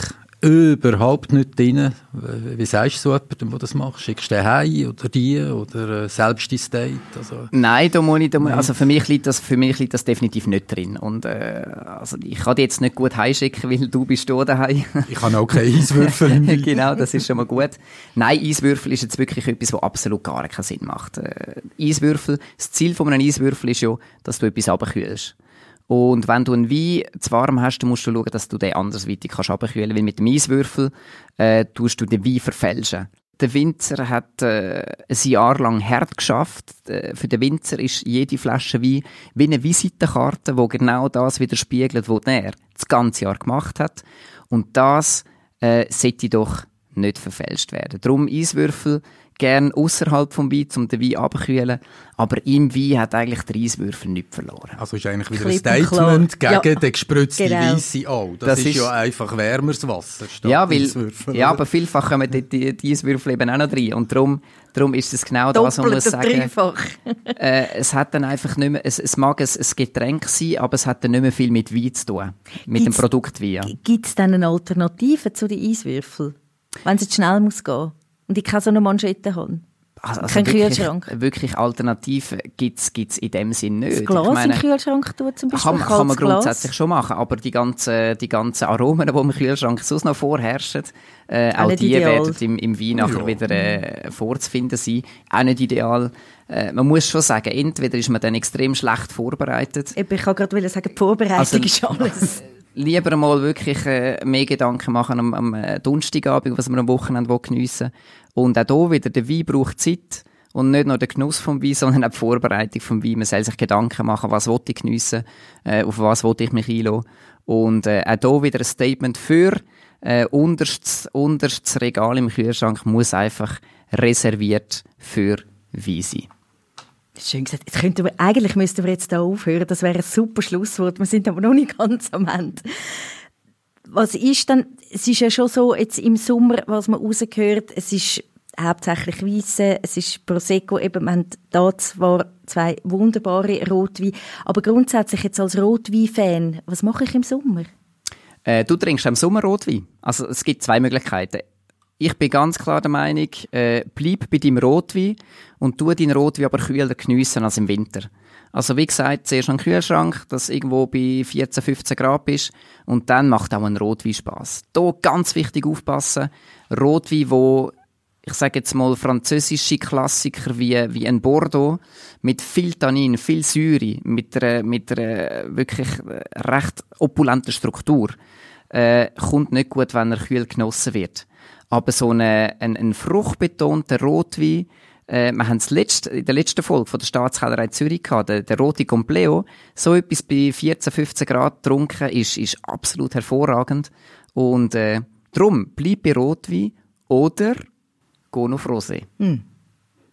überhaupt nicht drin. Wie sagst du so jemandem, der das macht? Schickst du den heim oder die oder äh, selbst ins Date? Also, Nein, da muss ich, da muss, also für mich, liegt das, für mich liegt das definitiv nicht drin. Und, äh, also ich kann dich jetzt nicht gut heimschicken, weil du bist da daheim. ich habe auch keine Eiswürfel. genau, das ist schon mal gut. Nein, Eiswürfel ist jetzt wirklich etwas, was absolut gar keinen Sinn macht. Äh, Eiswürfel, das Ziel von einem Eiswürfel ist ja, dass du etwas abkühlst. Und wenn du einen Wein zu warm hast, dann musst du schauen, dass du den andersweitig kannst abkühlen, weil mit dem Eiswürfel äh, tust du den Wein verfälschen. Der Winzer hat äh, ein Jahr lang hart geschafft. Äh, für den Winzer ist jede Flasche Wein wie eine Visitenkarte, wo genau das widerspiegelt, was er das ganze Jahr gemacht hat. Und das äh, sollte doch nicht verfälscht werden. Darum Eiswürfel gern außerhalb vom Wein, um den Wein abzukühlen. Aber im Wein hat eigentlich der Eiswürfel nichts verloren. Also ist eigentlich wieder ein Statement gegen ja. den gespritzten genau. Weisse auch. Das, das ist, ist, ja einfach wärmeres Wasser. Ja, weil, ja, aber vielfach kommen die, die, die Eiswürfel eben auch noch rein. Und darum, darum ist es genau Doppelt das, was man muss sagen. äh, es hat dann einfach nicht mehr, es, es mag ein, ein Getränk sein, aber es hat dann nicht mehr viel mit Wein zu tun. Mit gibt's, dem Produkt Wein. Gibt es dann eine Alternative zu den Eiswürfeln? Wenn es jetzt schnell muss gehen und ich keine so eine Manschette habe. Also, also Kein wirklich, Kühlschrank. Wirklich Alternativen gibt es in dem Sinn nicht. Das Glas meine, in Kühlschrank tun zum Beispiel? Kann, kann man grundsätzlich Glas. schon machen, aber die ganzen, die ganzen Aromen, die im Kühlschrank sonst noch vorherrschen, äh, auch, die ideal. werden im, im Wein nachher ja. wieder äh, vorzufinden sein. Auch nicht ideal. Äh, man muss schon sagen, entweder ist man dann extrem schlecht vorbereitet. Ich kann gerade sagen, die Vorbereitung also, ist alles. lieber mal wirklich äh, mehr Gedanken machen am, am äh, Donnerstagabend, was wir am Wochenende geniessen Und auch hier wieder, der Wein braucht Zeit. Und nicht nur der Genuss vom Wein, sondern auch die Vorbereitung vom Wein. Man soll sich Gedanken machen, was will ich geniessen, äh, auf was will ich mich einlassen. Und äh, auch hier wieder ein Statement für äh, unterstes, unterstes Regal im Kühlschrank muss einfach reserviert für Wein sein. Schön gesagt. Jetzt könnten wir, eigentlich müssten wir jetzt da aufhören. Das wäre ein super Schlusswort. Wir sind aber noch nicht ganz am Ende. Was ist dann, es ist ja schon so, jetzt im Sommer, was man rausgehört, es ist hauptsächlich Weisse, es ist Prosecco, eben, wir haben da zwar zwei wunderbare Rotweine, aber grundsätzlich jetzt als Rotwein-Fan, was mache ich im Sommer? Äh, du trinkst im Sommer Rotwein. Also es gibt zwei Möglichkeiten. Ich bin ganz klar der Meinung, äh, bleib bei deinem Rotwein und tu deinen Rotwein aber kühler geniessen als im Winter. Also wie gesagt, zuerst einen Kühlschrank, das irgendwo bei 14, 15 Grad ist und dann macht auch ein Rotwein Spaß. Hier ganz wichtig aufpassen, Rotwein, wo ich sage jetzt mal französische Klassiker wie, wie ein Bordeaux mit viel Tannin, viel Säure, mit einer, mit einer wirklich recht opulenten Struktur, äh, kommt nicht gut, wenn er kühl genossen wird. Aber so eine, ein, ein fruchtbetonter Rotwein, äh, wir haben es letzt, in der letzten Folge von der Staatskellerei Zürich gehabt, der, der rote Compleo, so etwas bei 14, 15 Grad getrunken, ist, ist absolut hervorragend. Und äh, darum, bleib bei Rotwein oder geh auf Rosé. Hm.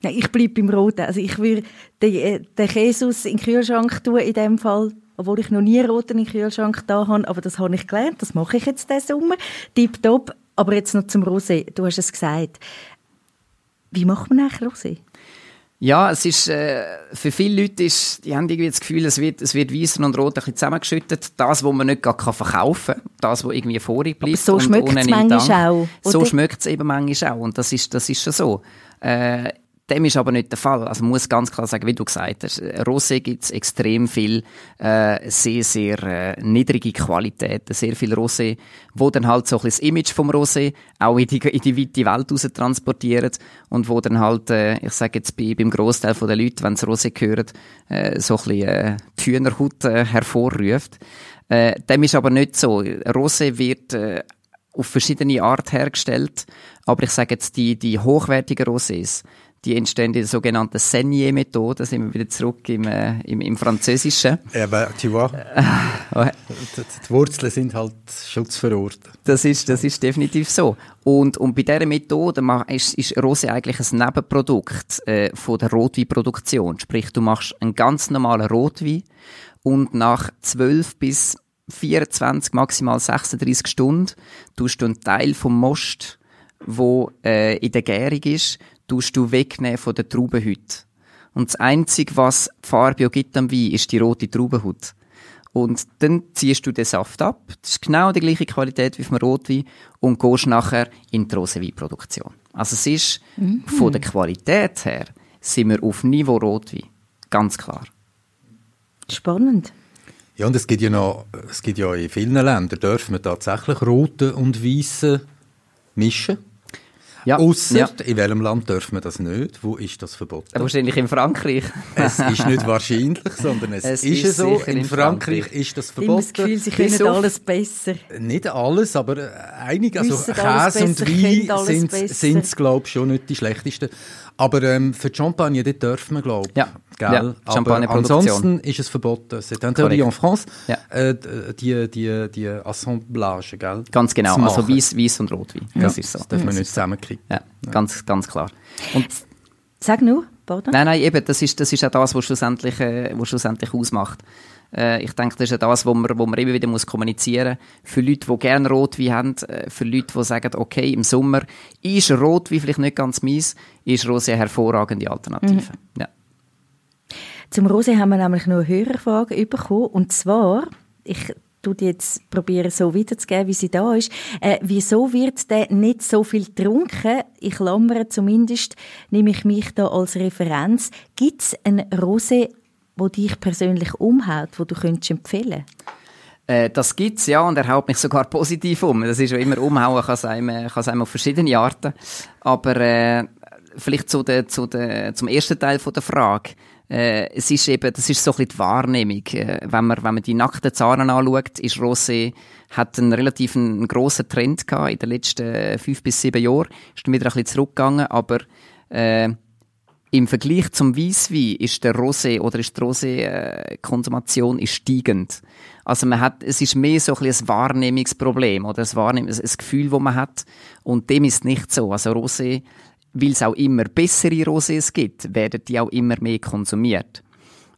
Nein, ich bleibe beim Roten. Also ich würde den, äh, den Jesus in den Kühlschrank tun, in dem Fall, obwohl ich noch nie Roten in den Kühlschrank da habe, aber das habe ich gelernt, das mache ich jetzt diesen Sommer. Tipptopp. Aber jetzt noch zum Rosé. Du hast es gesagt. Wie macht man eigentlich Rosé? Ja, es ist, äh, für viele Leute ist, die haben irgendwie das Gefühl, es wird, es wird weiss und rot ein bisschen zusammengeschüttet. Das, was man nicht gar verkaufen kann, das, was irgendwie vorig bleibt. Aber so schmeckt es manchmal auch. So schmeckt es eben manchmal auch. Und das ist, das ist schon so. Äh, dem ist aber nicht der Fall. Also man muss ganz klar sagen, wie du gesagt hast, Rosé gibt es extrem viel äh, sehr, sehr äh, niedrige Qualitäten, sehr viel Rosé, wo dann halt so ein bisschen das Image vom Rosé auch in die, in die weite Welt raus transportiert und wo dann halt, äh, ich sage jetzt bei, beim Großteil der Leute, wenn sie Rosé hören, äh, so ein bisschen äh, die Hühnerhaut äh, hervorruft. Äh, dem ist aber nicht so. Rosé wird äh, auf verschiedene Art hergestellt, aber ich sage jetzt die, die hochwertigen Rosés, die entstehen in der sogenannten Senier-Methode. Sind wir wieder zurück im, äh, im, im Französischen. Aber tu vois, die Wurzeln sind halt schutzverordnet. Das ist, das ist definitiv so. Und, und bei dieser Methode ist, ist Rosé eigentlich ein Nebenprodukt äh, von der Rotweinproduktion. Sprich, du machst einen ganz normalen Rotwein und nach 12 bis 24, maximal 36 Stunden tust du einen Teil vom Most, wo äh, in der Gärung ist, tust du wegnehmen von der Traubenhütte. Und das Einzige, was Farbio gibt am Wein, ist die rote Traubenhaut. Und dann ziehst du den Saft ab. Das ist genau die gleiche Qualität wie vom Rotwein und gehst nachher in die Rosenweinproduktion. Also es ist mhm. von der Qualität her sind wir auf Niveau Rotwein. Ganz klar. Spannend. Ja, und es gibt ja noch, es gibt ja in vielen Ländern, dürfen wir tatsächlich rote und weiße mischen. Ja. Ausser, ja. in welchem Land dürfen wir das nicht? Wo ist das verboten? Wahrscheinlich in Frankreich. es ist nicht wahrscheinlich, sondern es, es ist, ist so. In, in Frankreich, Frankreich, ist das verboten. Ich habe das Gefühl, sie können Bis alles besser. Nicht alles, aber äh, einige. Also Käse und Wein sind es, glaube ich, schon nicht die schlechtesten. Aber ähm, für die Champagne, dort dürfen wir, glaube ich. Ja. Gell? Ja, Aber ansonsten ist es verboten. C'est interdit en France, ja. äh, die, die, die Assemblage, gell? Ganz genau, also Weiß, Weiß und Rotwein, ja. das ist so. Das darf man nicht zusammenkriegen. Ja, ganz, ganz klar. Und Sag nur, pardon. Nein, nein, eben, das ist, das ist auch das, was schlussendlich, äh, was schlussendlich ausmacht. Äh, ich denke, das ist ja das, wo man, wo man immer wieder muss kommunizieren muss. Für Leute, die gerne Rotwein haben, äh, für Leute, die sagen, okay, im Sommer ist Rotwein vielleicht nicht ganz mies, ist Rosé eine hervorragende Alternative. Mhm. Ja. Zum Rosé haben wir nämlich noch eine Hörerfrage bekommen. Und zwar, ich tue jetzt probieren so wiederzugeben, wie sie da ist. Äh, wieso wird der nicht so viel getrunken? Ich klammere zumindest, nehme ich mich da als Referenz. Gibt es ein Rosé, wo dich persönlich umhaut, wo du könntest empfehlen? Äh, das gibt's ja und er haut mich sogar positiv um. Das ist ja immer umhauen, kann es einem, kann einem auf verschiedene Arten. Aber äh, vielleicht zu der, zu der, zum ersten Teil von der Frage äh, es ist eben, das ist so ein bisschen die Wahrnehmung. Äh, wenn, man, wenn man die nackten Zahlen anschaut, ist Rosé, hat einen relativ einen grossen Trend gehabt in den letzten fünf bis sieben Jahren. Ist dann wieder ein bisschen zurückgegangen, aber äh, im Vergleich zum Weißwein ist der Rosé oder ist die Rosé-Konsumation äh, steigend. Also man hat, es ist mehr so ein, ein Wahrnehmungsproblem oder ein, Wahrnehm ein Gefühl, das man hat. Und dem ist nicht so. Also Rosé weil es auch immer bessere Rosés gibt, werden die auch immer mehr konsumiert.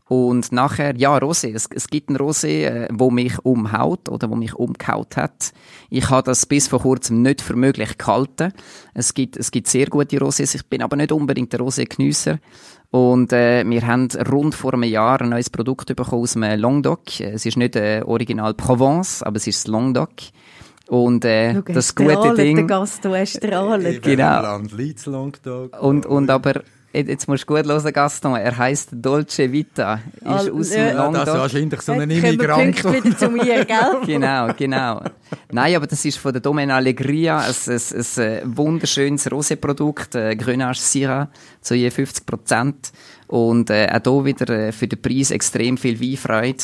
Und nachher, ja, Rosé. Es, es gibt ein Rosé, äh, wo mich umhaut oder wo mich umgehaut hat. Ich habe das bis vor kurzem nicht für möglich gehalten. Es gibt, es gibt sehr gute Rosés. Ich bin aber nicht unbedingt der Rosé-Genüsser. Und äh, wir haben rund vor einem Jahr ein neues Produkt bekommen aus dem Languedoc. Es ist nicht äh, Original Provence, aber es ist das Languedoc. Und äh, Schau, das gute Ding. Der Gast, du hast strahlen. Genau. Land und, und aber jetzt musst du gut hören, Gaston. Er heißt Dolce Vita. Ist Al aus dem ja, Das ist wahrscheinlich so ein Immigrant. wieder zu mir, gell? genau, genau. Nein, aber das ist von der Domaine Allegria ein, ein, ein äh, wunderschönes Rosé-Produkt, äh, Grenache Syrah, zu je 50 Prozent. Und äh, auch hier wieder äh, für den Preis extrem viel Weinfreude.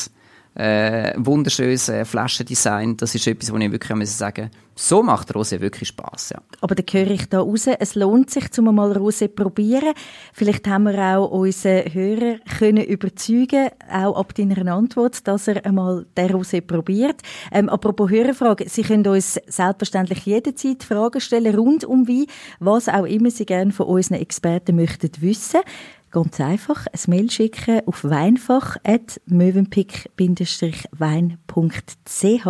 Äh, wunderschönes äh, Flaschendesign. Das ist etwas, wo ich wirklich muss sagen so macht Rosé wirklich Spaß. Ja. Aber da höre ich da raus, es lohnt sich, zum mal Rosé zu probieren. Vielleicht haben wir auch unsere Hörer können überzeugen, auch ab deiner Antwort, dass er einmal den Rosé probiert. Ähm, apropos Hörerfragen, Sie können uns selbstverständlich jederzeit Fragen stellen rund um Wein, was auch immer Sie gerne von unseren Experten möchten wissen. Ganz einfach, ein Mail schicken auf weinfach.mövenpick-wein.ch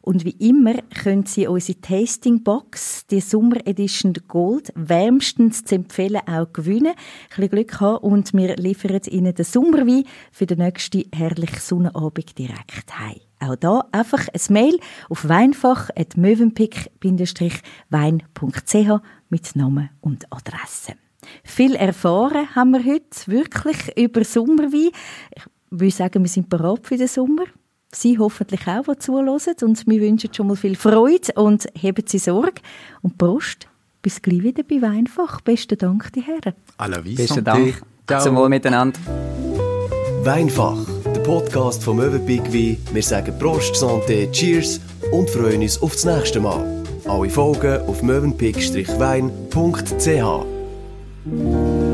und wie immer können Sie unsere Tastingbox, die Summer Edition Gold, wärmstens zu empfehlen auch gewinnen. Ein bisschen Glück haben und wir liefern Ihnen den Sommerwein für den nächsten herrlichen Sonnenabend direkt heim. Auch da einfach ein Mail auf weinfach.mövenpick-wein.ch mit Namen und Adresse. Viel erfahren haben wir heute wirklich über Sommerwein. Ich würde sagen, wir sind bereit für den Sommer. Sie hoffentlich auch, die zuhören. Und wir wünschen schon mal viel Freude und heben Sie Sorge. Und Prost, bis gleich wieder bei Weinfach. Besten Dank, die Herren. Vie, Besten Dank. Ciao. Zum Wohl miteinander. Weinfach, der Podcast vom Möwenpick Wein. Wir sagen Prost, Santé, Cheers und freuen uns auf das nächste Mal. Alle Folgen auf möwenpick-wein.ch. Música